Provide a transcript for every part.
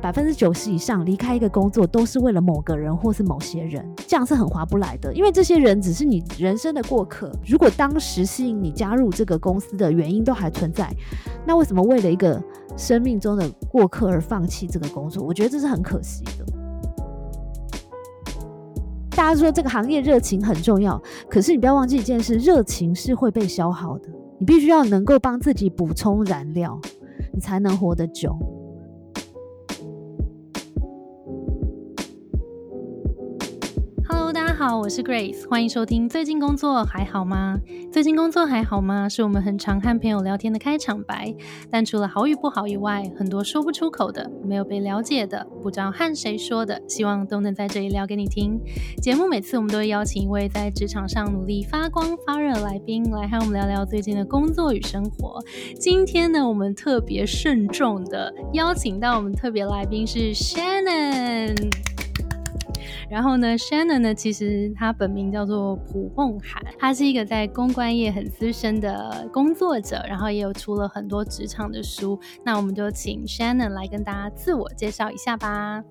百分之九十以上离开一个工作都是为了某个人或是某些人，这样是很划不来的。因为这些人只是你人生的过客。如果当时吸引你加入这个公司的原因都还存在，那为什么为了一个生命中的过客而放弃这个工作？我觉得这是很可惜的。大家说这个行业热情很重要，可是你不要忘记一件事：热情是会被消耗的。你必须要能够帮自己补充燃料，你才能活得久。我是 Grace，欢迎收听。最近工作还好吗？最近工作还好吗？是我们很常和朋友聊天的开场白。但除了好与不好以外，很多说不出口的、没有被了解的、不知道和谁说的，希望都能在这里聊给你听。节目每次我们都会邀请一位在职场上努力发光发热的来宾，来和我们聊聊最近的工作与生活。今天呢，我们特别慎重的邀请到我们特别来宾是 Shannon。然后呢，Shannon 呢，其实他本名叫做蒲梦涵，他是一个在公关业很资深的工作者，然后也有出了很多职场的书。那我们就请 Shannon 来跟大家自我介绍一下吧。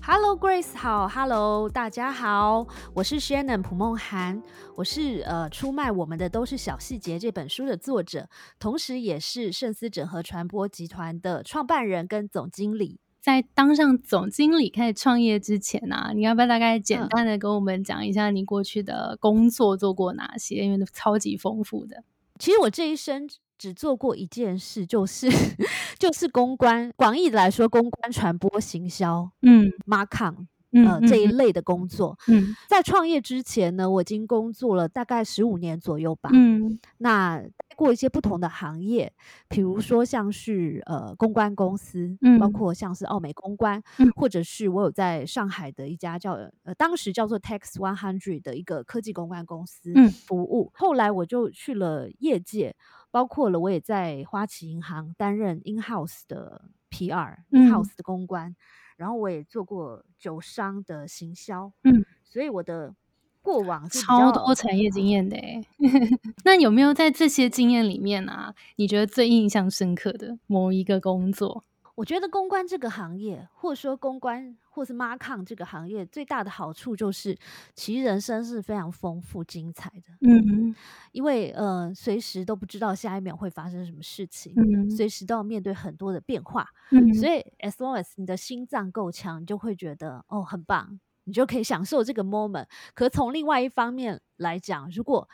Hello Grace，好，Hello 大家好，我是 Shannon 蒲梦涵，我是呃出卖我们的都是小细节这本书的作者，同时也是盛思整合传播集团的创办人跟总经理。在当上总经理开始创业之前啊，你要不要大概简单的跟我们讲一下你过去的工作做过哪些？因为超级丰富的。其实我这一生只做过一件事，就是 就是公关。广义的来说，公关、传播、行销，嗯，marketing，呃，这一类的工作。嗯，在创业之前呢，我已经工作了大概十五年左右吧。嗯，那。过一些不同的行业，比如说像是呃公关公司，嗯，包括像是奥美公关，嗯，或者是我有在上海的一家叫呃当时叫做 Tax One Hundred 的一个科技公关公司服务。后来我就去了业界，包括了我也在花旗银行担任 In House 的 PR，In House 的公关，然后我也做过酒商的行销，嗯，所以我的。过往超多产业经验的 那有没有在这些经验里面啊？你觉得最印象深刻的某一个工作？我觉得公关这个行业，或者说公关或是 marketing 这个行业，最大的好处就是，其实人生是非常丰富精彩的。嗯，因为呃，随时都不知道下一秒会发生什么事情，嗯，随时都要面对很多的变化。嗯，所以 as long as 你的心脏够强，你就会觉得哦，很棒。你就可以享受这个 moment。可从另外一方面来讲，如果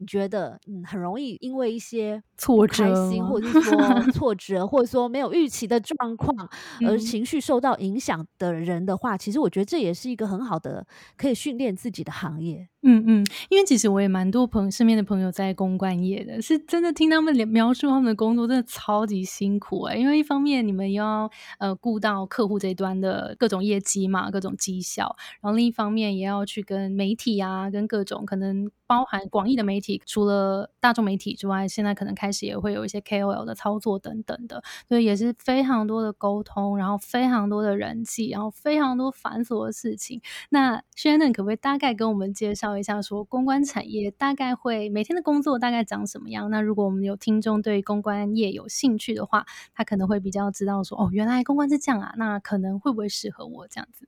你觉得嗯很容易因为一些挫折、或者是说 挫折，或者说没有预期的状况而情绪受到影响的人的话，其实我觉得这也是一个很好的可以训练自己的行业。嗯嗯，因为其实我也蛮多朋身边的朋友在公关业的，是真的听他们描述他们的工作真的超级辛苦哎。因为一方面你们要呃顾到客户这一端的各种业绩嘛，各种绩效，然后另一方面也要去跟媒体啊，跟各种可能包含广义的媒体，除了大众媒体之外，现在可能开始也会有一些 KOL 的操作等等的，所以也是非常多的沟通，然后非常多的人气，然后非常多繁琐的事情。那 Shannon 可不可以大概跟我们介绍？一下说公关产业大概会每天的工作大概长什么样？那如果我们有听众对公关业有兴趣的话，他可能会比较知道说哦，原来公关是这样啊，那可能会不会适合我这样子？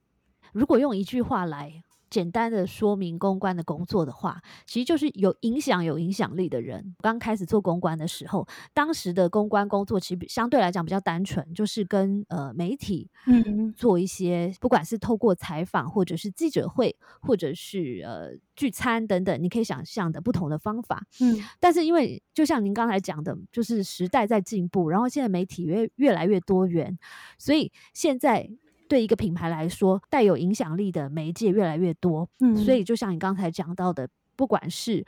如果用一句话来。简单的说明公关的工作的话，其实就是有影响、有影响力的人。刚开始做公关的时候，当时的公关工作其实相对来讲比较单纯，就是跟呃媒体嗯做一些，不管是透过采访，或者是记者会，或者是呃聚餐等等，你可以想象的不同的方法。嗯，但是因为就像您刚才讲的，就是时代在进步，然后现在媒体越越来越多元，所以现在。对一个品牌来说，带有影响力的媒介越来越多，嗯，所以就像你刚才讲到的，不管是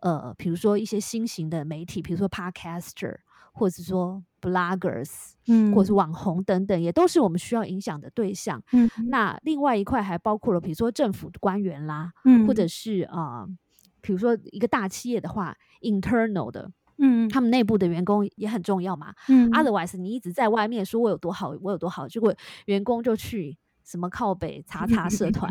呃，比如说一些新型的媒体，比如说 Podcaster，或者说 Bloggers，嗯，或者是网红等等，也都是我们需要影响的对象。嗯，那另外一块还包括了，比如说政府官员啦，嗯，或者是啊，比如说一个大企业的话，internal 的。嗯，他们内部的员工也很重要嘛。嗯，otherwise 你一直在外面说我有多好，我有多好，结果员工就去什么靠北查查社 团，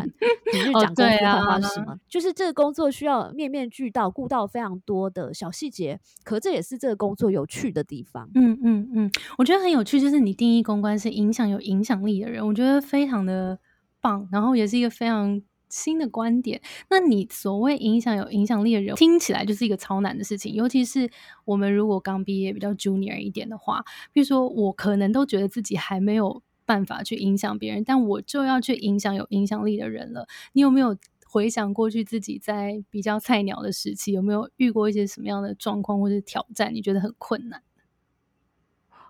每日哦讲公司对坏话啊是什么？就是这个工作需要面面俱到，顾到非常多的小细节，可这也是这个工作有趣的地方。嗯嗯嗯，我觉得很有趣，就是你定义公关是影响有影响力的人，我觉得非常的棒，然后也是一个非常新的观点。那你所谓影响有影响力的人，听起来就是一个超难的事情，尤其是我们如果刚毕业比较 junior 一点的话，比如说我可能都觉得自己还没有办法去影响别人，但我就要去影响有影响力的人了。你有没有回想过去自己在比较菜鸟的时期，有没有遇过一些什么样的状况或者挑战？你觉得很困难？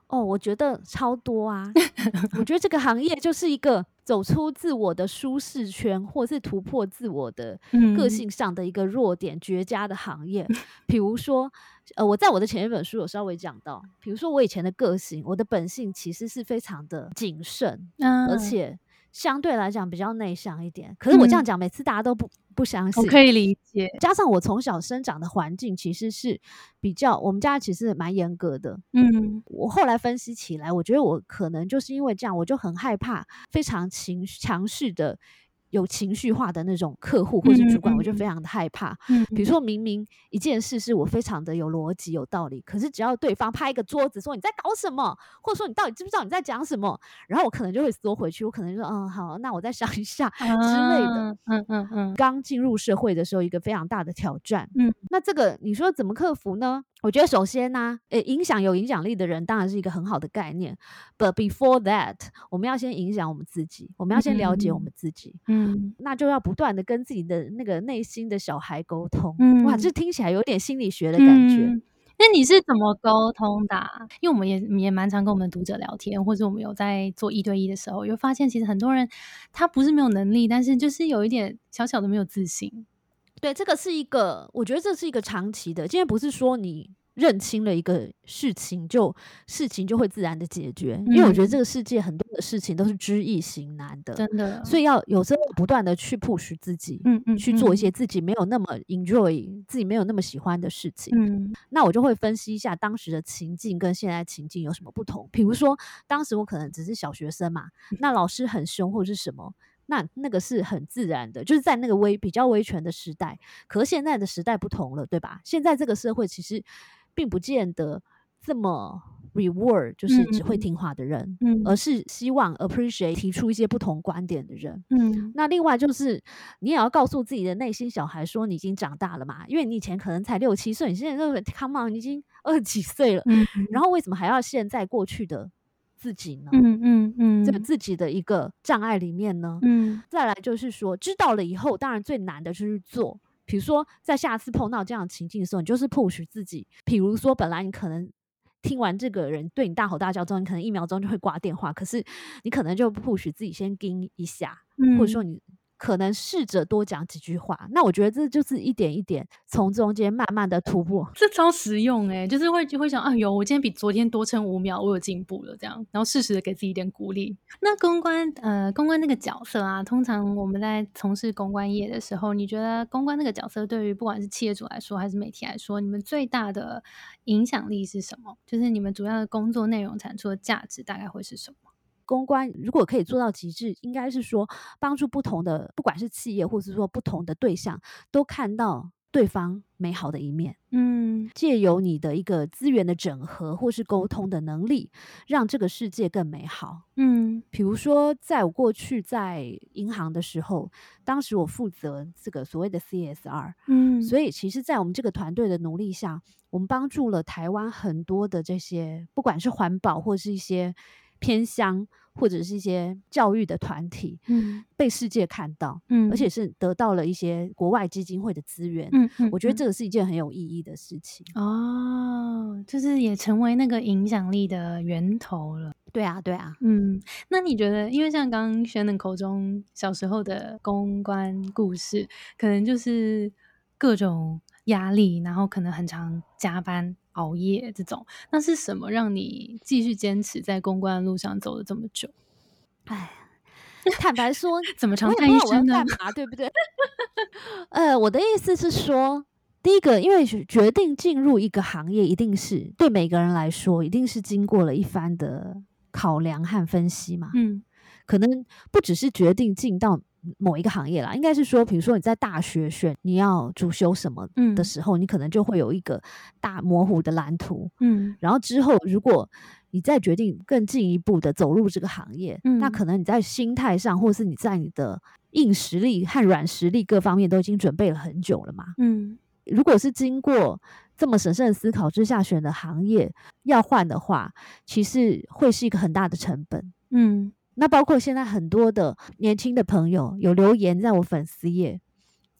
哦，我觉得超多啊！我觉得这个行业就是一个走出自我的舒适圈，或是突破自我的个嗯性上的一个弱点、绝佳的行业。比如说，呃，我在我的前一本书有稍微讲到，比如说我以前的个性，我的本性其实是非常的谨慎，啊而且相对来讲比较内向一点。可是我这样嗯讲，每次大家都不不相信我信。可以理解，加上我从小生长的环境其实是比较，我们家其实蛮严格的，嗯我后来分析起来，我觉得我可能就是因为这样，我就很害怕非常情强势的、有情绪化的那种客户或是主管，我就非常的害怕。嗯，比如说明明一件事是我非常的有逻辑、有道理，可是只要对方拍一个桌子说你在搞什么，或者说你到底知不知道你在讲什么，然后我可能就会缩回去，我可能就说嗯好，那我再想一下之类的。啊，嗯嗯嗯刚进入社会的时候，一个非常大的挑战。嗯，那这个你说怎么克服呢？我觉得首先呢、诶，影响有影响力的人当然是一个很好的概念。But before that，我们要先影响我们自己，我们要先了解我们自己，嗯那就要不断的跟自己的那个内心的小孩沟通。嗯哇，这听起来有点心理学的感觉。嗯那你是怎么沟通的啊、因为我们也也蛮常跟我们读者聊天，或者我们有在做一对一的时候，有发现其实很多人他不是没有能力，但是就是有一点小小的没有自信。对，这个是一个，我觉得这是一个长期的。今天不是说你认清了一个事情就事情就会自然的解决，因为我觉得嗯这个世界很多的事情都是知易行难的，真的，所以要有时候不断的去 push 自己。嗯嗯去做一嗯些自己没有那么 enjoy、自己没有那么喜欢的事情，嗯那我就会分析一下当时的情境跟现在情境有什么不同。比如说，当时我可能只是小学生嘛，嗯那老师很凶或者是什么，那那个是很自然的，就是在那个威比较威权的时代。可是现在的时代不同了，对吧？现在这个社会其实并不见得这么 reward，就是只会嗯听话的人，嗯而是希望 appreciate 提出一些不同观点的人。嗯那另外就是，你也要告诉自己的内心小孩说，你已经长大了嘛，因为你以前可能才六七岁，你现在都 come on，你已经二十几岁了，嗯然后为什么还要现在过去的自己呢？嗯嗯嗯这个自己的一个障碍里面呢？嗯再来就是说，知道了以后，当然最难的就是做。比如说，在下次碰到这样的情境的时候，你就是 push 自己。比如说，本来你可能听完这个人对你大吼大叫之后，你可能一秒钟就会挂电话，可是你可能就 push 自己先盯一下，嗯，或者说你可能试着多讲几句话。那我觉得这就是一点一点从中间慢慢的突破。这超实用哎、就是会就会想，啊，有我今天比昨天多撑五秒，我有进步了，这样，然后适时的给自己一点鼓励。那公关，呃，公关那个角色啊，通常我们在从事公关业的时候，你觉得公关那个角色对于不管是企业主来说，还是媒体来说，你们最大的影响力是什么？就是你们主要的工作内容产出的价值大概会是什么？公关如果可以做到极致，应该是说帮助不同的，不管是企业或是说不同的对象，都看到对方美好的一面。嗯借由你的一个资源的整合或是沟通的能力，让这个世界更美好。嗯比如说，在我过去在银行的时候，当时我负责这个所谓的 CSR，嗯，所以其实，在我们这个团队的努力下，我们帮助了台湾很多的这些，不管是环保或是一些偏乡或者是一些教育的团体，嗯被世界看到，嗯，而且是得到了一些国外基金会的资源。嗯嗯，我觉得嗯这个是一件很有意义的事情。哦，就是也成为那个影响力的源头了。对啊，对啊，嗯，那你觉得，因为像刚刚轩的口中小时候的公关故事，可能就是各种压力，然后可能很常加班熬夜这种，那是什么让你继续坚持在公关的路上走了这么久？哎，坦白说，怎么常我也看医生呢不知道我要干？嘛，对不对？呃，我的意思是说，第一个，因为决定进入一个行业，一定是对每个人来说，一定是经过了一番的考量和分析嘛。嗯可能不只是决定进到某一个行业啦，应该是说，比如说你在大学选你要主修什么的时候，你可能就会有一个大模糊的蓝图。嗯，然后之后如果你再决定更进一步的走入这个行业，那可能你在心态上，或是你在你的硬实力和软实力各方面都已经准备了很久了嘛。嗯，如果是经过这么审慎的思考之下选的行业要换的话，其实会是一个很大的成本。嗯。那包括现在很多的年轻的朋友有留言在我粉丝页，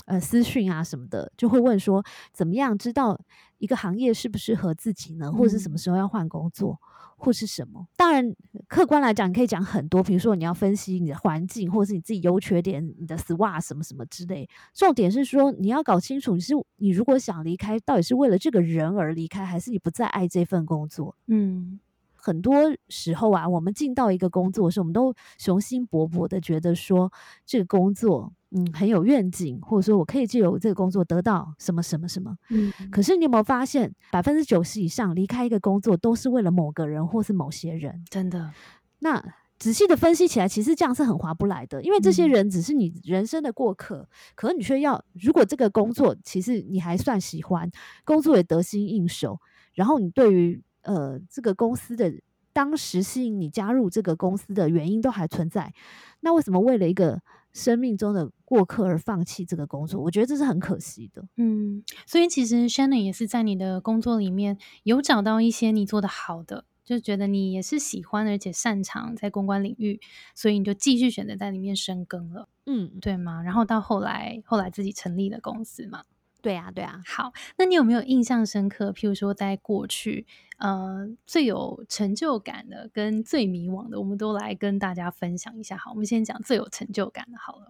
呃，私讯啊什么的，就会问说，怎么样知道一个行业适不适合自己呢？或者是什么时候要换工作，或是什么？当然，客观来讲，你可以讲很多，比如说你要分析你的环境，或者是你自己优缺点，你的 SWOT 什么什么之类。重点是说，你要搞清楚，你是你如果想离开，到底是为了这个人而离开，还是你不再爱这份工作？嗯。很多时候啊，我们进到一个工作的时候，我们都雄心勃勃的觉得说这个工作嗯很有愿景，或者说我可以借由这个工作得到什么什么什么。嗯，可是你有没有发现，百分之九十以上离开一个工作都是为了某个人或是某些人？真的。那仔细的分析起来，其实这样是很划不来的，因为这些人只是你人生的过客，可你却要如果这个工作其实你还算喜欢，工作也得心应手，然后你对于。呃，这个公司的当时吸引你加入这个公司的原因都还存在，那为什么为了一个生命中的过客而放弃这个工作？我觉得这是很可惜的。嗯，所以其实 Shannon 也是在你的工作里面有找到一些你做的好的，就觉得你也是喜欢而且擅长在公关领域，所以你就继续选择在里面深耕了。嗯，对吗？然后到后来，后来自己成立了公司嘛。对啊，对啊。好，那你有没有印象深刻？譬如说，在过去，呃，最有成就感的跟最迷惘的，我们都来跟大家分享一下。好，我们先讲最有成就感的。好了，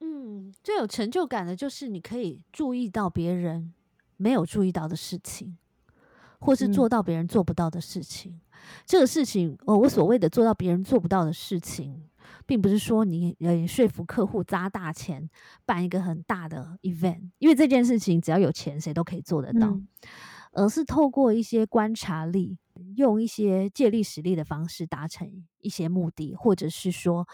嗯，最有成就感的就是你可以注意到别人没有注意到的事情，或是做到别人做不到的事情。这个事情，哦，我所谓的做到别人做不到的事情。并不是说你呃说服客户砸大钱办一个很大的 event，因为这件事情只要有钱谁都可以做得到，而是透过一些观察力，用一些借力使力的方式达成一些目的，或者是说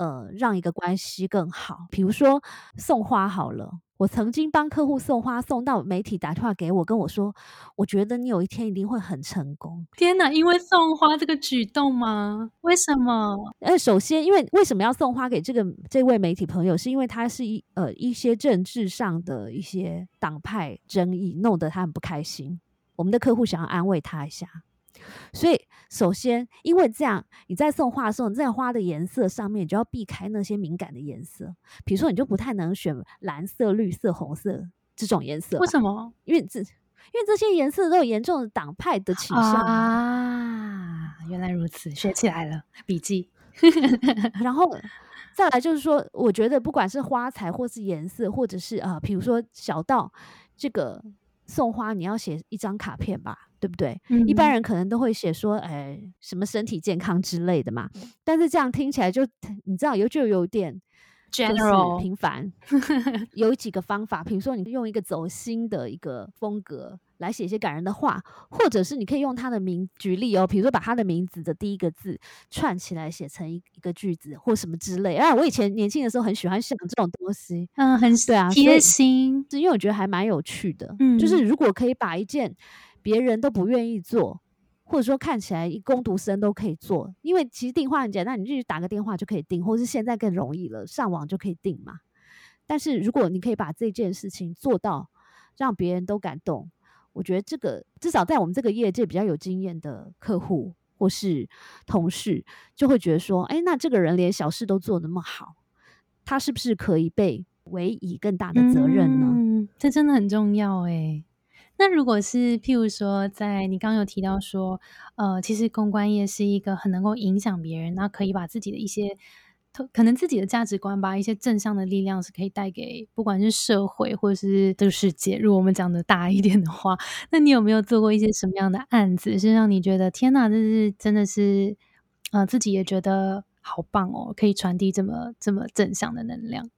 呃让一个关系更好。比如说送花好了。我曾经帮客户送花，送到媒体打电话给我，跟我说：“我觉得你有一天一定会很成功。”天哪！因为送花这个举动吗？为什么？呃，首先，因为为什么要送花给这个这位媒体朋友，是因为他是一呃一些政治上的一些党派争议，弄得他很不开心。我们的客户想要安慰他一下。所以，首先，因为这样，你在送花的时候，你在花的颜色上面，你就要避开那些敏感的颜色。比如说，你就不太能选蓝色、绿色、红色这种颜色。为什么？因为这，因为这些颜色都有严重的党派的倾向啊。原来如此，学起来了，笔记。然后再来就是说，我觉得不管是花材，或是颜色，或者是啊，比如说小到这个送花，你要写一张卡片吧。对不对？一般人可能都会写说，哎，什么身体健康之类的嘛。但是这样听起来就，你知道，有就有点 general 平凡。有几个方法，比如说你用一个走心的一个风格。来写一些感人的话，或者是你可以用他的名举例哦，比如说把他的名字的第一个字串起来写成一一个句子或什么之类。啊，我以前年轻的时候很喜欢想这种东西，嗯，很对啊，贴心，是因为我觉得还蛮有趣的。嗯，就是如果可以把一件别人都不愿意做，或者说看起来一工读生都可以做，因为其实订话很简单，你就打个电话就可以订，或是现在更容易了，上网就可以订嘛。但是如果你可以把这件事情做到让别人都感动。我觉得这个至少在我们这个业界比较有经验的客户或是同事，就会觉得说，哎，那这个人连小事都做那么好，他是不是可以被委以更大的责任呢？这真的很重要哎。那如果是譬如说，在你刚刚有提到说，呃，其实公关业是一个很能够影响别人，那可以把自己的一些。可能自己的价值观吧，一些正向的力量是可以带给不管是社会或者是这个世界。如果我们讲的大一点的话，那你有没有做过一些什么样的案子，是让你觉得天哪，这是真的是，啊，自己也觉得好棒哦，可以传递这么这么正向的能量？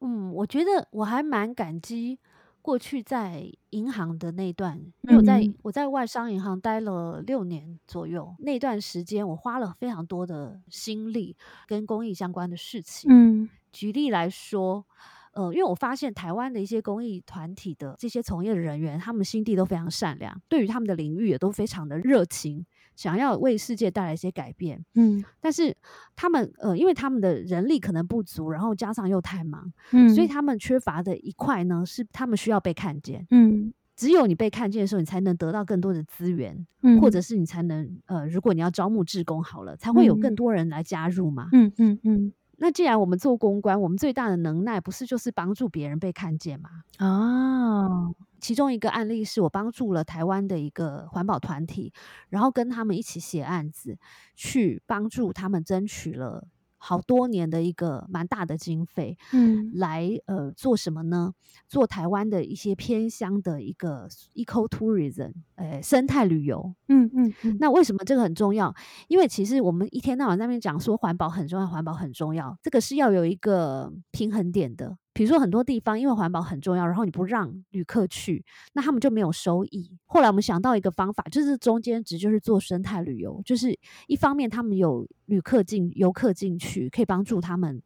嗯，我觉得我还蛮感激过去在银行的那段，因为我在嗯我在外商银行待了六年左右，那段时间我花了非常多的心力跟公益相关的事情。嗯举例来说，呃，因为我发现台湾的一些公益团体的这些从业人员，他们心地都非常善良，对于他们的领域也都非常的热情，想要为世界带来一些改变。嗯但是他们呃，因为他们的人力可能不足，然后加上又太忙，嗯，所以他们缺乏的一块呢，是他们需要被看见。嗯只有你被看见的时候，你才能得到更多的资源，嗯或者是你才能呃，如果你要招募志工好了，才会有更嗯多人来加入嘛。嗯嗯嗯那既然我们做公关，我们最大的能耐不是就是帮助别人被看见吗？啊，其中一个案例是我帮助了台湾的一个环保团体，然后跟他们一起写案子，去帮助他们争取了好多年的一个蛮大的经费，嗯来呃做什么呢？做台湾的一些偏乡的一个 eco tourism，呃生态旅游。嗯嗯嗯，那为什么这个很重要？因为其实我们一天到晚在那边讲说环保很重要，环保很重要，这个是要有一个平衡点的。比如说很多地方因为环保很重要，然后你不让旅客去，那他们就没有收益。后来我们想到一个方法，就是中间值就是做生态旅游，就是一方面他们有旅客进游客进去，可以帮助他们。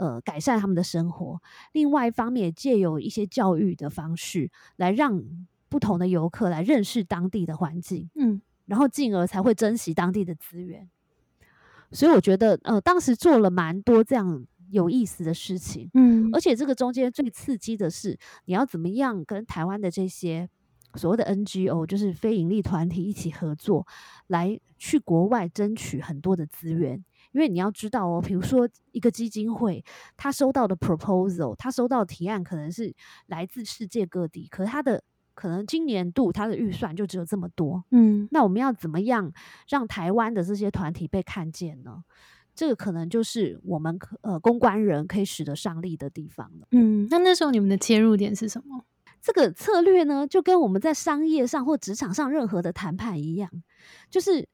呃，改善他们的生活。另外一方面，也借由一些教育的方式，来让不同的游客来认识当地的环境。嗯然后进而才会珍惜当地的资源。所以我觉得，呃，当时做了蛮多这样有意思的事情，嗯而且这个中间最刺激的是，你要怎么样跟台湾的这些所谓的 NGO，就是非营利团体一起合作，来去国外争取很多的资源。因为你要知道哦，比如说一个基金会，他收到的 proposal，他收到的提案可能是来自世界各地，可是他的可能今年度他的预算就只有这么多，嗯那我们要怎么样让台湾的这些团体被看见呢？这个可能就是我们可呃公关人可以使得上力的地方了。嗯，那那时候你们的切入点是什么？这个策略呢，就跟我们在商业上或职场上任何的谈判一样，就是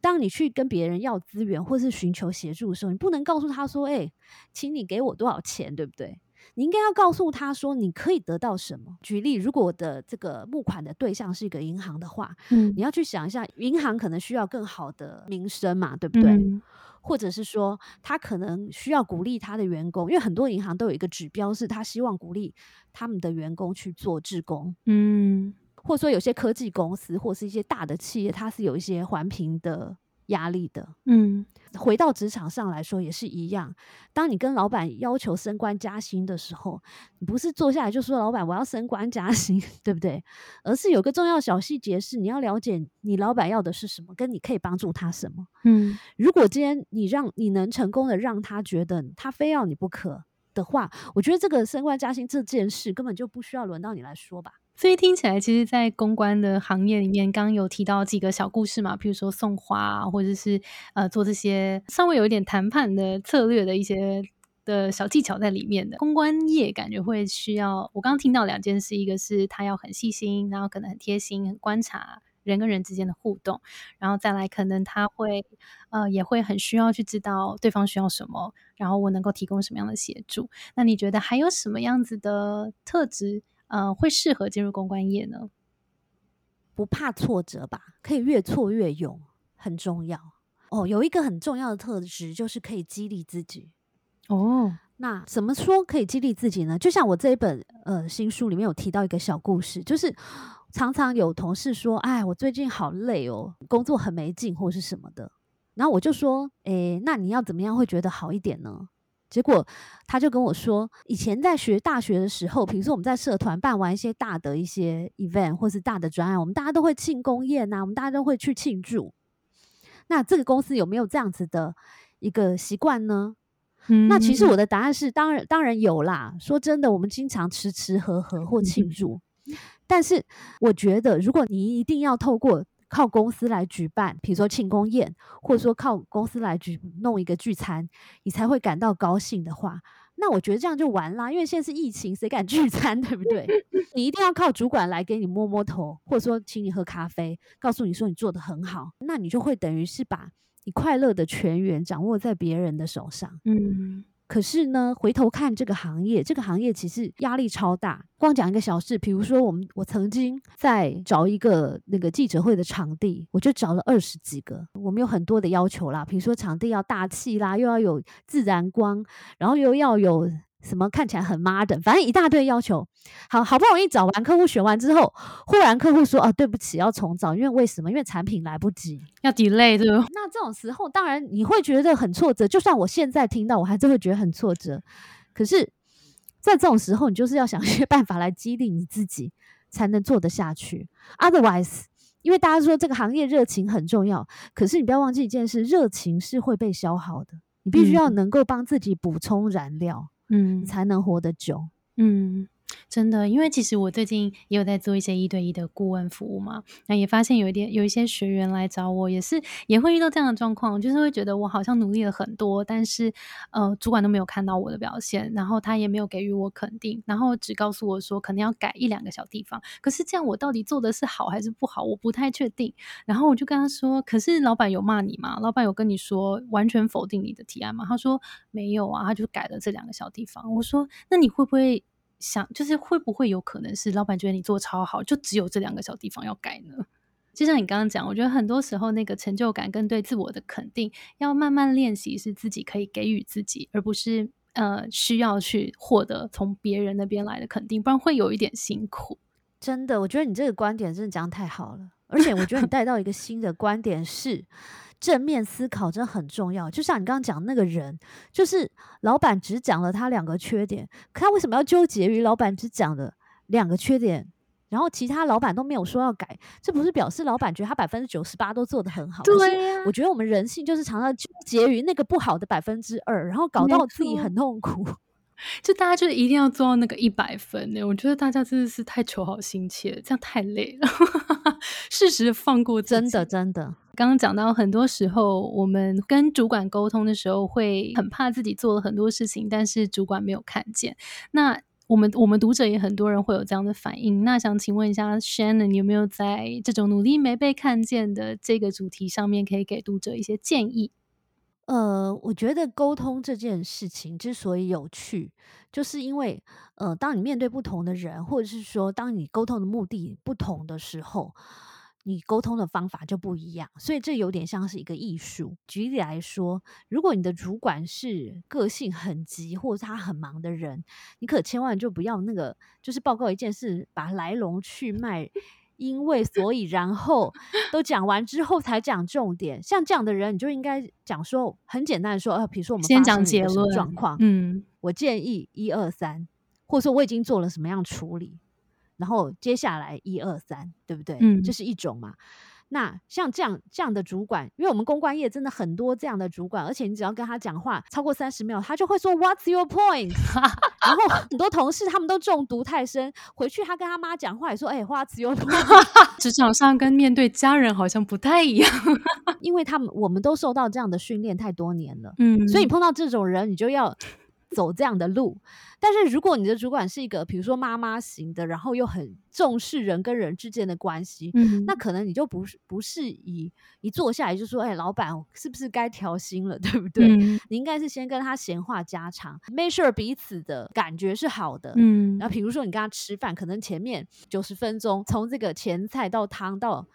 当你去跟别人要资源或是寻求协助的时候，你不能告诉他说：“哎、请你给我多少钱，对不对？”你应该要告诉他说你可以得到什么。举例，如果我的这个募款的对象是一个银行的话，嗯你要去想一下，银行可能需要更好的名声嘛，对不对？嗯或者是说，他可能需要鼓励他的员工，因为很多银行都有一个指标，是他希望鼓励他们的员工去做志工，嗯或者说有些科技公司或是一些大的企业，它是有一些环评的压力的。嗯回到职场上来说也是一样，当你跟老板要求升官加薪的时候，你不是坐下来就说老板我要升官加薪，对不对？而是有个重要小细节是你要了解你老板要的是什么，跟你可以帮助他什么。嗯如果今天你让你能成功的让他觉得他非要你不可的话，我觉得这个升官加薪这件事根本就不需要轮到你来说吧。所以听起来，其实，在公关的行业里面，刚刚有提到几个小故事嘛，比如说送花啊，或者是呃做这些稍微有一点谈判的策略的一些的小技巧在里面的。公关业感觉会需要，我刚刚听到两件事，一个是他要很细心，然后可能很贴心，很观察人跟人之间的互动，然后再来可能他会呃也会很需要去知道对方需要什么，然后我能够提供什么样的协助。那你觉得还有什么样子的特质？呃，会适合进入公关业呢？不怕挫折吧，可以越挫越勇，很重要哦。有一个很重要的特质就是可以激励自己。哦，那怎么说可以激励自己呢？就像我这一本呃新书里面有提到一个小故事，就是常常有同事说：“哎，我最近好累哦，工作很没劲，或是什么的。”然后我就说：“诶，那你要怎么样会觉得好一点呢？”结果他就跟我说，以前在学大学的时候，比如说我们在社团办完一些大的一些 event 或是大的专案，我们大家都会庆功宴呐、我们大家都会去庆祝。那这个公司有没有这样子的一个习惯呢？嗯那其实我的答案是，当然当然有啦。说真的，我们经常吃吃喝喝或庆 祝，但是我觉得，如果你一定要透过靠公司来举办，比如说庆功宴，或者说靠公司来举弄一个聚餐，你才会感到高兴的话，那我觉得这样就完啦。因为现在是疫情，谁敢聚餐，对不对？你一定要靠主管来给你摸摸头，或者说请你喝咖啡，告诉你说你做的很好，那你就会等于是把你快乐的全员掌握在别人的手上。嗯可是呢，回头看这个行业，这个行业其实压力超大。光讲一个小事，比如说我们我曾经在找一个那个记者会的场地，我就找了二十几个，我们有很多的要求啦，比如说场地要大气啦，又要有自然光，然后又要有。什么看起来很 modern，反正一大堆要求。好好不容易找完客户选完之后，忽然客户说：“啊，对不起，要重找，因为为什么？因为产品来不及，要 delay 对吧？”那这种时候，当然你会觉得很挫折。就算我现在听到，我还是会觉得很挫折。可是，在这种时候，你就是要想 一些办法来激励你自己，才能做得下去。Otherwise，因为大家说这个行业热情很重要，可是你不要忘记一件事：热情是会被消耗的。你必须要能够帮自己补充燃料。嗯，才能活得久。嗯。真的，因为其实我最近也有在做一些一对一的顾问服务嘛，那也发现有一点有一些学员来找我，也是也会遇到这样的状况，就是会觉得我好像努力了很多，但是呃，主管都没有看到我的表现，然后他也没有给予我肯定，然后只告诉我说可能要改一两个小地方，可是这样我到底做的是好还是不好，我不太确定。然后我就跟他说，可是老板有骂你吗？老板有跟你说完全否定你的提案吗？他说没有啊，他就改了这两个小地方。我说那你会不会？想就是会不会有可能是老板觉得你做超好，就只有这两个小地方要改呢？就像你刚刚讲，我觉得很多时候那个成就感跟对自我的肯定，要慢慢练习，是自己可以给予自己，而不是呃需要去获得从别人那边来的肯定，不然会有一点辛苦。真的，我觉得你这个观点真的讲太好了，而且我觉得你带到一个新的观点是。正面思考真的很重要，就像你刚刚讲那个人，就是老板只讲了他两个缺点，可他为什么要纠结于老板只讲的两个缺点，然后其他老板都没有说要改？这不是表示老板觉得他百分之九十八都做得很好？对呀，我觉得我们人性就是常常纠结于那个不好的百分之二，然后搞到自己很痛苦。就大家就一定要做到那个一百分呢？我觉得大家真的是太求好心切，这样太累了。适时放过，真的真的。刚刚讲到，很多时候我们跟主管沟通的时候，会很怕自己做了很多事情，但是主管没有看见。那我们我们读者也很多人会有这样的反应。那想请问一下，Shannon，有没有在这种努力没被看见的这个主题上面，可以给读者一些建议？呃，我觉得沟通这件事情之所以有趣，就是因为，呃，当你面对不同的人，或者是说，当你沟通的目的不同的时候，你沟通的方法就不一样。所以这有点像是一个艺术。举例来说，如果你的主管是个性很急，或者他很忙的人，你可千万就不要那个，就是报告一件事，把来龙去脉。因为所以然后都讲完之后才讲重点，像这样的人，你就应该讲说很简单的说，呃，比如说我们先讲结论状况，嗯，我建议一二三，或者说我已经做了什么样处理，然后接下来一二三，对不对？嗯，这是一种嘛。那像这样这样的主管，因为我们公关业真的很多这样的主管，而且你只要跟他讲话超过三十秒，他就会说 What's your point？然后很多同事他们都中毒太深，回去他跟他妈讲话也说，哎，What's your point？职场上跟面对家人好像不太一样，因为他们我们都受到这样的训练太多年了，嗯，所以你碰到这种人，你就要。走这样的路，但是如果你的主管是一个，比如说妈妈型的，然后又很重视人跟人之间的关系，嗯，那可能你就不是不是以一坐下来就说，哎，老板是不是该调薪了，对不对？你应该是先跟他闲话家常，make sure 彼此的感觉是好的，嗯，然后比如说你跟他吃饭，可能前面九十分钟，从这个前菜到汤到。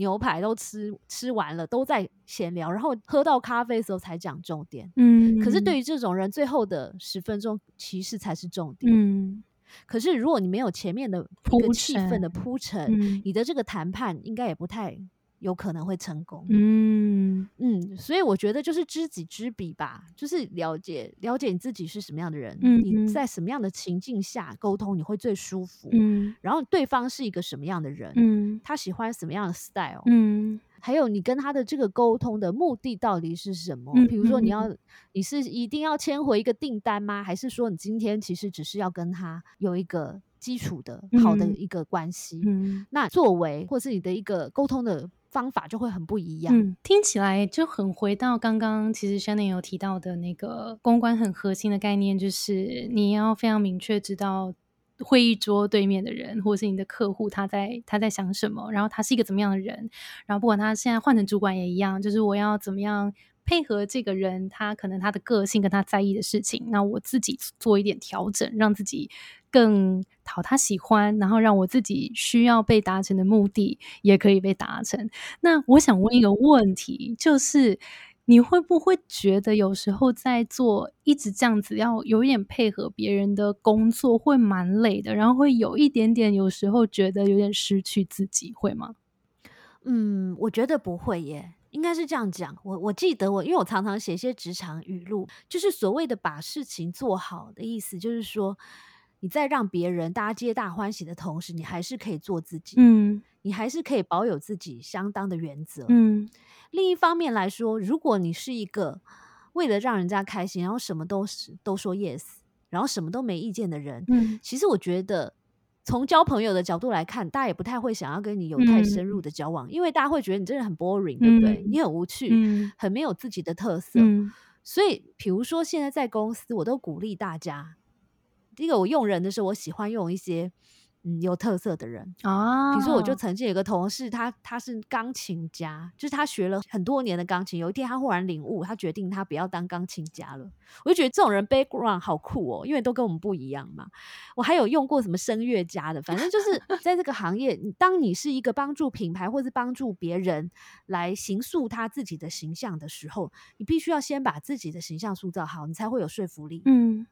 牛排都吃吃完了，都在闲聊，然后喝到咖啡的时候才讲重点。嗯，可是对于这种人，最后的十分钟其实才是重点。嗯，可是如果你没有前面的一个气氛的铺陈，你的这个谈判应该也不太。有可能会成功，嗯嗯，所以我觉得就是知己知彼吧，就是了解了解你自己是什么样的人，你在什么样的情境下沟通你会最舒服，嗯，然后对方是一个什么样的人，嗯，他喜欢什么样的 style，嗯，还有你跟他的这个沟通的目的到底是什么？比如说你要你是一定要签回一个订单吗？还是说你今天其实只是要跟他有一个基础的好的一个关系？嗯，那作为或是你的一个沟通的。方法就会很不一样。嗯，听起来就很回到刚刚，其实 Shannon 有提到的那个公关很核心的概念，就是你要非常明确知道会议桌对面的人，或者是你的客户他在他在想什么，然后他是一个怎么样的人，然后不管他现在换成主管也一样，就是我要怎么样。配合这个人，他可能他的个性跟他在意的事情，那我自己做一点调整，让自己更讨他喜欢，然后让我自己需要被达成的目的也可以被达成。那我想问一个问题，就是你会不会觉得有时候在做一直这样子要有点配合别人的工作会蛮累的，然后会有一点点有时候觉得有点失去自己，会吗？嗯，我觉得不会耶，应该是这样讲。我我记得我，因为我常常写一些职场语录，就是所谓的把事情做好的意思，就是说你在让别人大家皆大欢喜的同时，你还是可以做自己，嗯你还是可以保有自己相当的原则。嗯另一方面来说，如果你是一个为了让人家开心，然后什么都是都说 yes，然后什么都没意见的人，嗯其实我觉得，从交朋友的角度来看，大家也不太会想要跟你有太深入的交往，因为大家会觉得你真的很 boring，、对不对？嗯你很无趣，嗯很没有自己的特色。嗯所以，比如说现在在公司，我都鼓励大家，第一个我用人的时候，我喜欢用一些嗯有特色的人。啊，比如说，我就曾经有个同事，他他是钢琴家，就是他学了很多年的钢琴。有一天，他忽然领悟，他决定他不要当钢琴家了。我就觉得这种人 background 好酷哦，因为都跟我们不一样嘛。我还有用过什么声乐家的，反正就是 在这个行业，你当你是一个帮助品牌或是帮助别人来形塑他自己的形象的时候，你必须要先把自己的形象塑造好，你才会有说服力。嗯，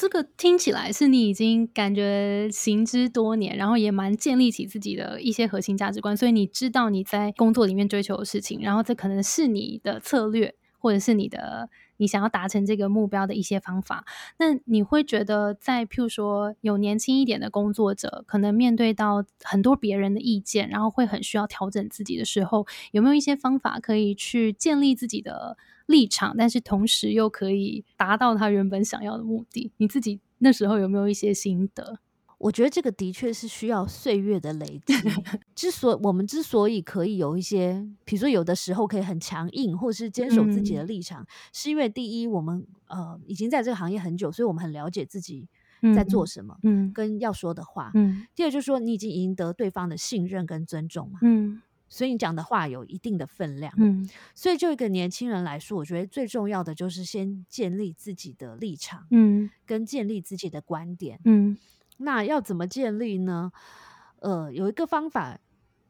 这个听起来是你已经感觉行之多年，然后也蛮建立起自己的一些核心价值观，所以你知道你在工作里面追求的事情，然后这可能是你的策略，或者是你的你想要达成这个目标的一些方法。那你会觉得，在譬如说有年轻一点的工作者，可能面对到很多别人的意见，然后会很需要调整自己的时候，有没有一些方法可以去建立自己的立场，但是同时又可以达到他原本想要的目的？你自己那时候有没有一些心得？我觉得这个的确是需要岁月的累积。之所我们之所以可以有一些，比如说有的时候可以很强硬，或是坚守自己的立场，是因为第一，我们呃已经在这个行业很久，所以我们很了解自己在做什么，嗯跟要说的话。嗯第二就是说，你已经赢得对方的信任跟尊重嘛，嗯所以你讲的话有一定的分量。嗯所以就一个年轻人来说，我觉得最重要的就是先建立自己的立场，嗯跟建立自己的观点。嗯那要怎么建立呢？呃，有一个方法，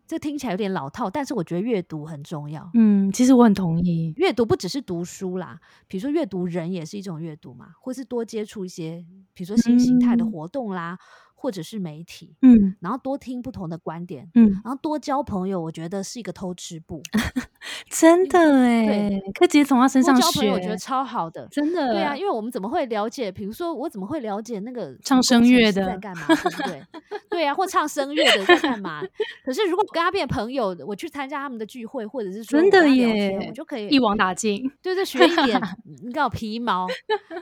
这听起来有点老套，但是我觉得阅读很重要。嗯，其实我很同意。阅读不只是读书啦，比如说阅读人也是一种阅读嘛，或是多接触一些，比如说新形态的嗯活动啦，或者是媒体，嗯然后多听不同的观点，嗯，然后多交朋友，我觉得是一个偷吃步。真的哎，可以直接从他身上学交朋友，我觉得，超好的。真的。对啊，因为我们怎么会了解？比如说，我怎么会了解那个唱声乐的师在干嘛？对不对？对啊，或唱声乐的在干嘛？可是如果我跟他变朋友，我去参加他们的聚会，或者是说真的耶我就可以一网打尽。对对学一点，你搞皮毛。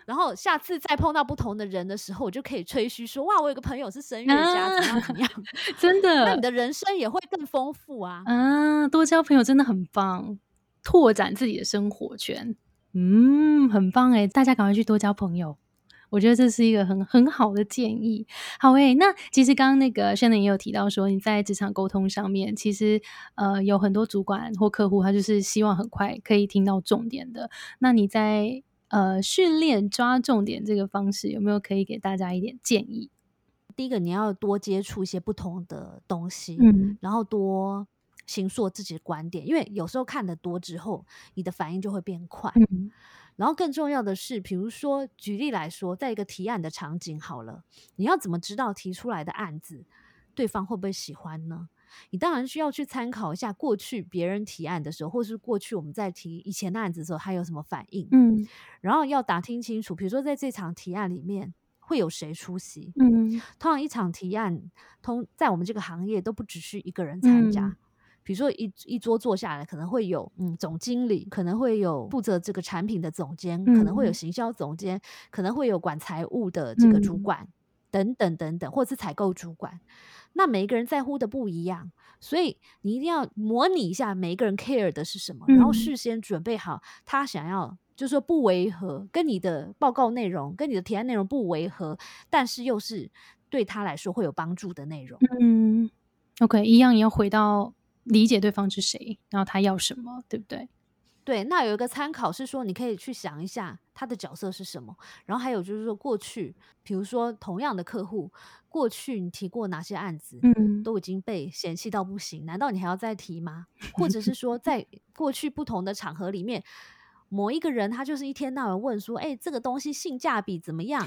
然后下次再碰到不同的人的时候，我就可以吹嘘说：哇，我有个朋友是声乐家，怎么样怎么样？真的 那你的人生也会更丰富啊。啊，多交朋友真的很棒，拓展自己的生活圈，嗯，很棒诶，大家赶快去多交朋友。我觉得这是一个很很好的建议。好诶，那其实刚刚那个 Shannon 也有提到说，你在职场沟通上面，其实呃有很多主管或客户，他就是希望很快可以听到重点的。那你在呃训练抓重点这个方式，有没有可以给大家一点建议？第一个，你要多接触一些不同的东西，嗯然后多形塑自己的观点，因为有时候看的多之后，你的反应就会变快。嗯然后更重要的是，比如说举例来说，在一个提案的场景好了，你要怎么知道提出来的案子对方会不会喜欢呢？你当然需要去参考一下过去别人提案的时候，或是过去我们在提以前的案子的时候，他有什么反应，嗯然后要打听清楚，比如说在这场提案里面会有谁出席。嗯通常一场提案，通在我们这个行业都不只是一个人参加。嗯比如说一一桌坐下来，可能会有嗯总经理，可能会有负责这个产品的总监，可能会有嗯行销总监，可能会有管财务的这个主嗯管，等等等等，或者是采购主管。那每一个人在乎的不一样，所以你一定要模拟一下每一个人 care 的是什么，然后嗯事先准备好他想要。就是说不违和，跟你的报告内容、跟你的提案内容不违和，但是又是对他来说会有帮助的内容。嗯，OK，一样也要回到理解对方是谁，然后他要什么，对不对？对，那有一个参考是说，你可以去想一下他的角色是什么，然后还有就是说，过去比如说同样的客户，过去你提过哪些案子，嗯都已经被嫌弃到不行，难道你还要再提吗？或者是说，在过去不同的场合里面，某一个人他就是一天到晚问说，哎、这个东西性价比怎么样？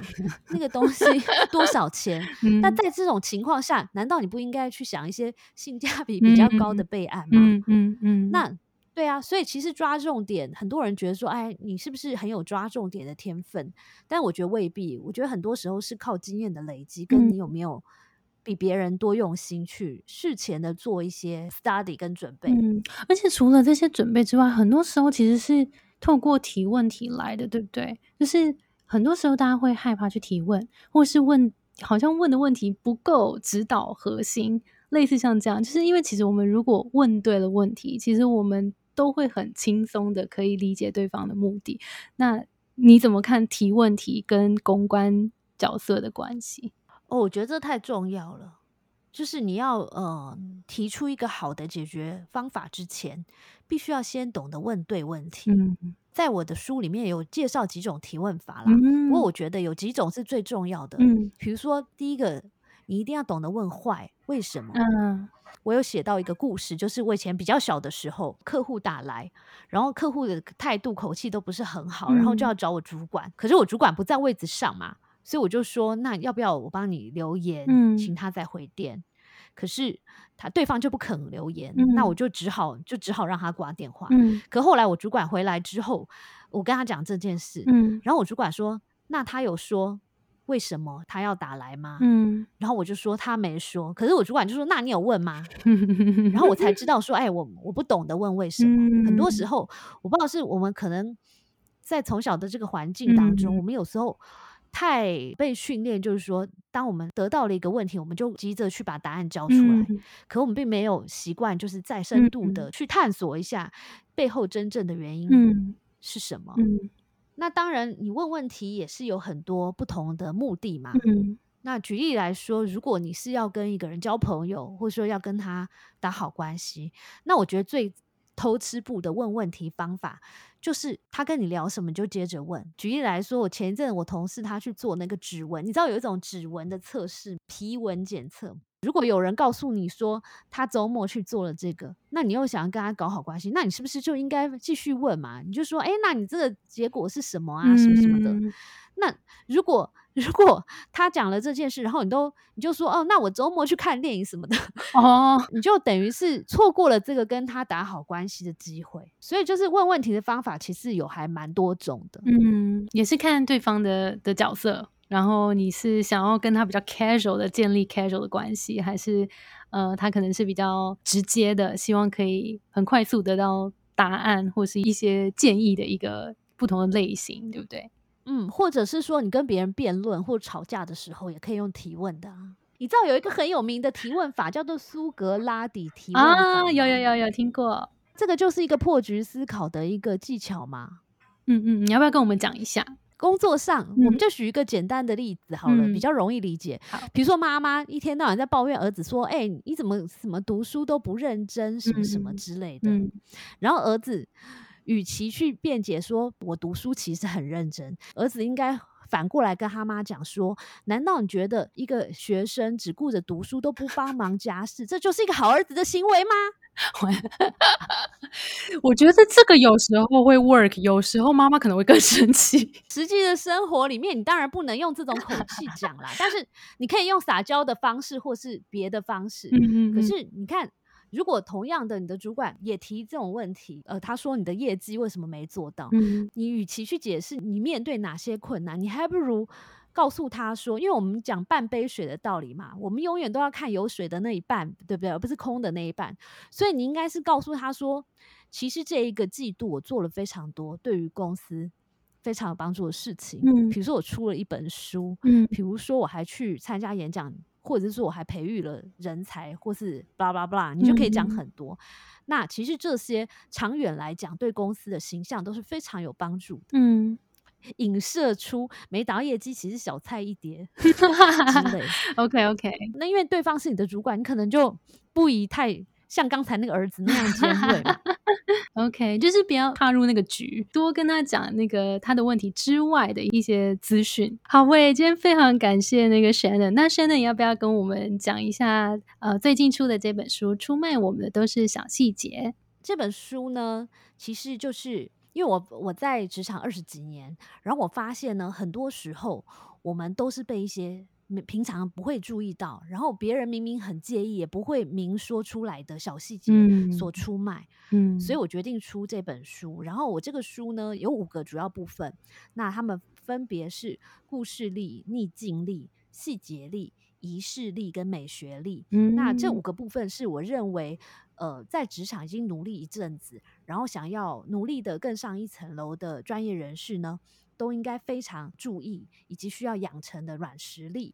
那个东西 多少钱？嗯那在这种情况下，难道你不应该去想一些性价比比较高的备案吗？嗯嗯嗯，那对啊，所以其实抓重点，很多人觉得说，哎，你是不是很有抓重点的天分？但我觉得未必，我觉得很多时候是靠经验的累积，跟嗯你有没有比别人多用心去事前的做一些 study 跟准备。嗯，而且除了这些准备之外，很多时候其实是透过提问题来的，对不对？就是很多时候大家会害怕去提问，或是问好像问的问题不够指导核心，类似像这样，就是因为其实我们如果问对了问题，其实我们都会很轻松的可以理解对方的目的。那你怎么看提问题跟公关角色的关系？哦，我觉得这太重要了。就是你要呃提出一个好的解决方法之前，必须要先懂得问对问题。嗯在我的书里面有介绍几种提问法啦，嗯不过我觉得有几种是最重要的。嗯比如说第一个，你一定要懂得问坏为什么。嗯我有写到一个故事，就是我以前比较小的时候，客户打来，然后客户的态度口气都不是很好，然后就嗯要找我主管，可是我主管不在位子上嘛，所以我就说，那要不要我帮你留言，嗯请他再回电？可是他对方就不肯留言，那我嗯就只好就只好让他挂电话。嗯可后来我主管回来之后，我跟他讲这件事，嗯然后我主管说，那他有说为什么他要打来吗？嗯然后我就说他没说，可是我主管就说，那你有问吗？嗯，然后我才知道说，哎，我我不懂得问为什么。很多时嗯候，我不知道是我们可能在从小的这个环境当中，嗯我们有时候太被训练，就是说，当我们得到了一个问题，我们就急着去把答案交出来，嗯。可我们并没有习惯，就是再深度嗯的去探索一下背后真正的原因嗯。是什么。嗯。那当然，你问问题也是有很多不同的目的嘛。嗯。那举例来说，如果你是要跟一个人交朋友，或者说要跟他打好关系，那我觉得最偷吃步的问问题方法，就是他跟你聊什么你就接着问。举例来说，我前一阵我同事他去做那个指纹，你知道有一种指纹的测试，皮纹检测。如果有人告诉你说他周末去做了这个，那你又想要跟他搞好关系，那你是不是就应该继续问嘛？你就说，哎，那你这个结果是什么啊？什么什么的。嗯那如果 如果他讲了这件事，然后你都你就说哦，那我周末去看电影什么的，哦，你就等于是错过了这个跟他打好关系的机会。所以就是问问题的方法，其实有还蛮多种的。嗯，也是看对方的的角色，然后你是想要跟他比较 casual 的建立 casual 的关系，还是呃，他可能是比较直接的，希望可以很快速得到答案或是一些建议的一个不同的类型，对不对？嗯，或者是说你跟别人辩论或吵架的时候，也可以用提问的啊。你知道有一个很有名的提问法叫做苏格拉底提问法啊，有有有有听过，这个就是一个破局思考的一个技巧嘛。嗯嗯，你要不要跟我们讲一下？工作上，我们嗯就举一个简单的例子好了，比嗯较容易理解。比如说妈妈一天到晚在抱怨儿子说：“哎、你怎么怎么读书都不认真，什么什么嗯之类的。嗯然后儿子与其去辩解说我读书其实很认真，儿子应该反过来跟他妈讲说：难道你觉得一个学生只顾着读书都不帮忙家事，这就是一个好儿子的行为吗？我觉得这个有时候会 work，有时候妈妈可能会更 生气。实际的生活里面，你当然不能用这种口气讲啦，但是你可以用撒娇的方式或是别的方式。嗯嗯，可是你看，如果同样的，你的主管也提这种问题，呃，他说你的业绩为什么没做到？嗯你与其去解释你面对哪些困难，你还不如告诉他说，因为我们讲半杯水的道理嘛，我们永远都要看有水的那一半，对不对？而不是空的那一半。所以你应该是告诉他说，其实这一个季度我做了非常多对于公司非常有帮助的事情，嗯比如说我出了一本书，嗯比如说我还去参加演讲，或者是说我还培育了人才，或是 blah blah blah，你就可以讲嗯很多。那其实这些长远来讲，对公司的形象都是非常有帮助的，嗯影射出没达到业绩其实小菜一碟 之类。，OK OK，那因为对方是你的主管，你可能就不宜太像刚才那个儿子那样尖锐嘛。OK，就是不要踏入那个局，多跟他讲那个他的问题之外的一些资讯。好，喂，今天非常感谢那个 Shannon，那 Shannon 要不要跟我们讲一下？呃，最近出的这本书，出卖我们的都是小细节。这本书呢，其实就是因为我我在职场二十几年，然后我发现呢，很多时候我们都是被一些。平常不会注意到，然后别人明明很介意，也不会明说出来的小细节所出卖。嗯，所以我决定出这本书。然后我这个书呢有五个主要部分，那他们分别是故事力、逆境力、细节力、仪式力跟美学力。嗯，那这五个部分是我认为，呃，在职场已经努力一阵子，然后想要努力的更上一层楼的专业人士呢。都应该非常注意，以及需要养成的软实力。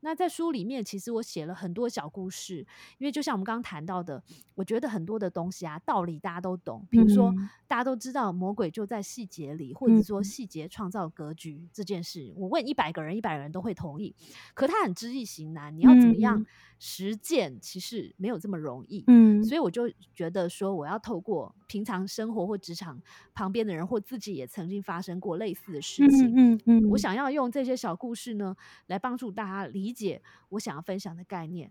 那在书里面，其实我写了很多小故事，因为就像我们刚刚谈到的，我觉得很多的东西啊，道理大家都懂。比如说，大家都知道魔鬼就在细节里，或者说细节创造格局这件事，我问一百个人，一百人都会同意。可他很知易行难，你要怎么样实践，其实没有这么容易。嗯，所以我就觉得说，我要透过平常生活或职场旁边的人，或自己也曾经发生过类似的事情。嗯嗯，我想要用这些小故事呢，来帮助大家。理解我想要分享的概念，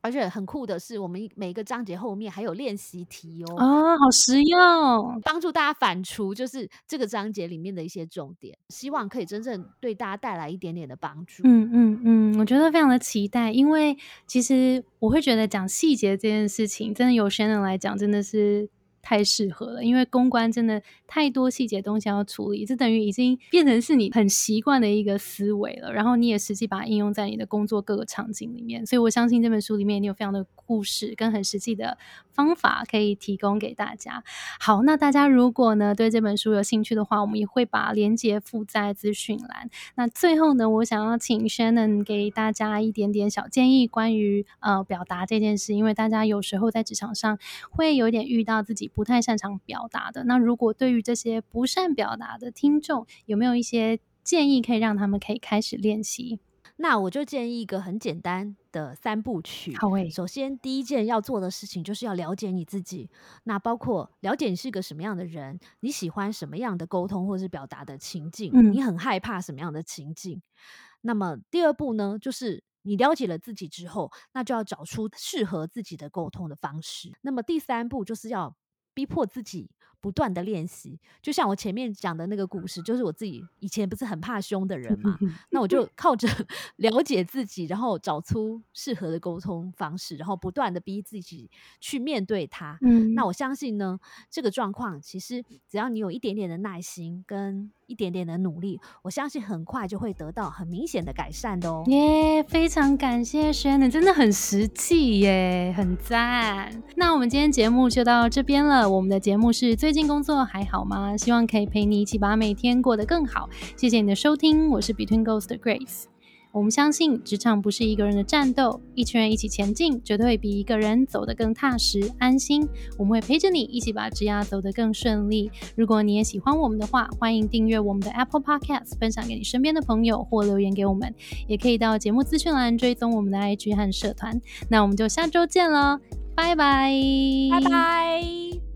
而且很酷的是，我们每个章节后面还有练习题哦，啊，好实用，帮助大家反刍，就是这个章节里面的一些重点，希望可以真正对大家带来一点点的帮助。嗯嗯嗯，我觉得非常的期待，因为其实我会觉得讲细节这件事情，真的有些人来讲，真的是。太适合了，因为公关真的太多细节东西要处理，这等于已经变成是你很习惯的一个思维了。然后你也实际把它应用在你的工作各个场景里面，所以我相信这本书里面你有非常的故事跟很实际的方法可以提供给大家。好，那大家如果呢对这本书有兴趣的话，我们也会把链接附在资讯栏。那最后呢，我想要请 Shannon 给大家一点点小建议，关于呃表达这件事，因为大家有时候在职场上会有点遇到自己。不太擅长表达的，那如果对于这些不善表达的听众，有没有一些建议可以让他们可以开始练习？那我就建议一个很简单的三部曲。好诶，首先第一件要做的事情就是要了解你自己，那包括了解你是个什么样的人，你喜欢什么样的沟通或是表达的情境，你很害怕什么样的情境。那么第二步呢，就是。你了解了自己之后，那就要找出适合自己的沟通的方式。那么第三步就是要逼迫自己。不断的练习，就像我前面讲的那个故事，就是我自己以前不是很怕凶的人嘛，那我就靠着 了解自己，然后找出适合的沟通方式，然后不断的逼自己去面对它。嗯，那我相信呢，这个状况其实只要你有一点点的耐心跟一点点的努力，我相信很快就会得到很明显的改善的哦。耶，非常感谢 Shannon，真的很实际耶，很赞。那我们今天节目就到这边了，我们的节目是最。最近工作还好吗？希望可以陪你一起把每天过得更好。谢谢你的收听，我是 Between Ghost 的 Grace。我们相信职场不是一个人的战斗，一群人一起前进，绝对会比一个人走得更踏实安心。我们会陪着你一起把职涯走得更顺利。如果你也喜欢我们的话，欢迎订阅我们的 Apple Podcast，分享给你身边的朋友或留言给我们，也可以到节目资讯栏追踪我们的 IG 和社团。那我们就下周见了，拜拜，拜拜。